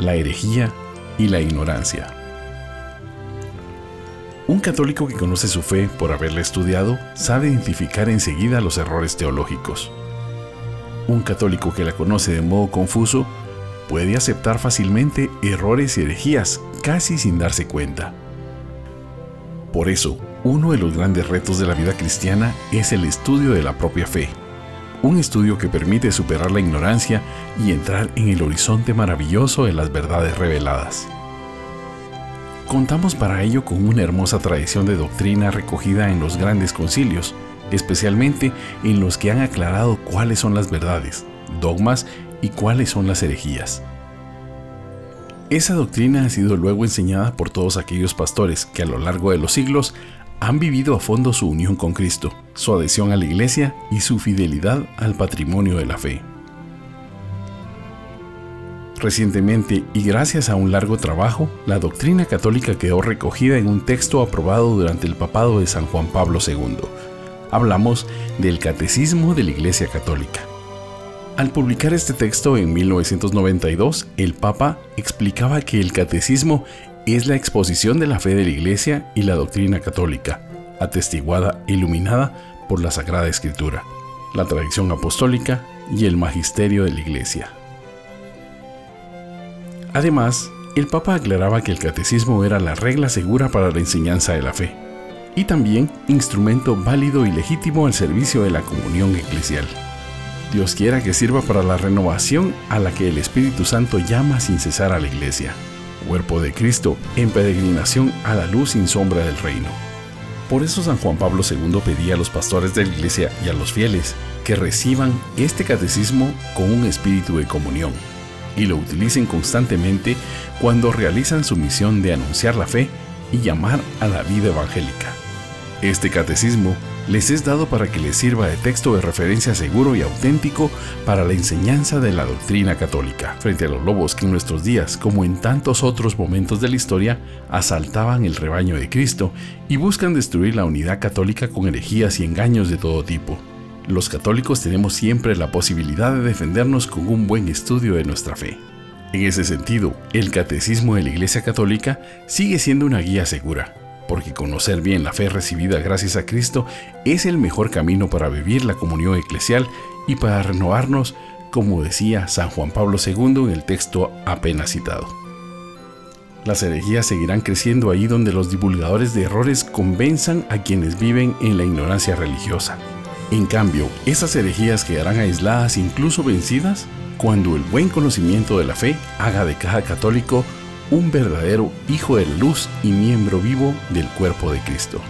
la herejía y la ignorancia. Un católico que conoce su fe por haberla estudiado sabe identificar enseguida los errores teológicos. Un católico que la conoce de modo confuso puede aceptar fácilmente errores y herejías casi sin darse cuenta. Por eso, uno de los grandes retos de la vida cristiana es el estudio de la propia fe, un estudio que permite superar la ignorancia y entrar en el horizonte maravilloso de las verdades reveladas. Contamos para ello con una hermosa tradición de doctrina recogida en los grandes concilios, especialmente en los que han aclarado cuáles son las verdades, dogmas y cuáles son las herejías. Esa doctrina ha sido luego enseñada por todos aquellos pastores que a lo largo de los siglos han vivido a fondo su unión con Cristo, su adhesión a la Iglesia y su fidelidad al patrimonio de la fe. Recientemente, y gracias a un largo trabajo, la doctrina católica quedó recogida en un texto aprobado durante el papado de San Juan Pablo II. Hablamos del Catecismo de la Iglesia Católica. Al publicar este texto en 1992, el Papa explicaba que el catecismo es la exposición de la fe de la Iglesia y la doctrina católica, atestiguada e iluminada por la Sagrada Escritura, la tradición apostólica y el magisterio de la Iglesia. Además, el Papa aclaraba que el catecismo era la regla segura para la enseñanza de la fe y también instrumento válido y legítimo al servicio de la comunión eclesial. Dios quiera que sirva para la renovación a la que el Espíritu Santo llama sin cesar a la Iglesia cuerpo de Cristo, en peregrinación a la luz sin sombra del reino. Por eso San Juan Pablo II pedía a los pastores de la iglesia y a los fieles que reciban este catecismo con un espíritu de comunión y lo utilicen constantemente cuando realizan su misión de anunciar la fe y llamar a la vida evangélica. Este catecismo les es dado para que les sirva de texto de referencia seguro y auténtico para la enseñanza de la doctrina católica, frente a los lobos que en nuestros días, como en tantos otros momentos de la historia, asaltaban el rebaño de Cristo y buscan destruir la unidad católica con herejías y engaños de todo tipo. Los católicos tenemos siempre la posibilidad de defendernos con un buen estudio de nuestra fe. En ese sentido, el Catecismo de la Iglesia Católica sigue siendo una guía segura, porque conocer bien la fe recibida gracias a Cristo es el mejor camino para vivir la comunión eclesial y para renovarnos, como decía San Juan Pablo II en el texto apenas citado. Las herejías seguirán creciendo ahí donde los divulgadores de errores convenzan a quienes viven en la ignorancia religiosa. En cambio, esas herejías quedarán aisladas, incluso vencidas, cuando el buen conocimiento de la fe haga de cada católico un verdadero hijo de luz y miembro vivo del cuerpo de Cristo.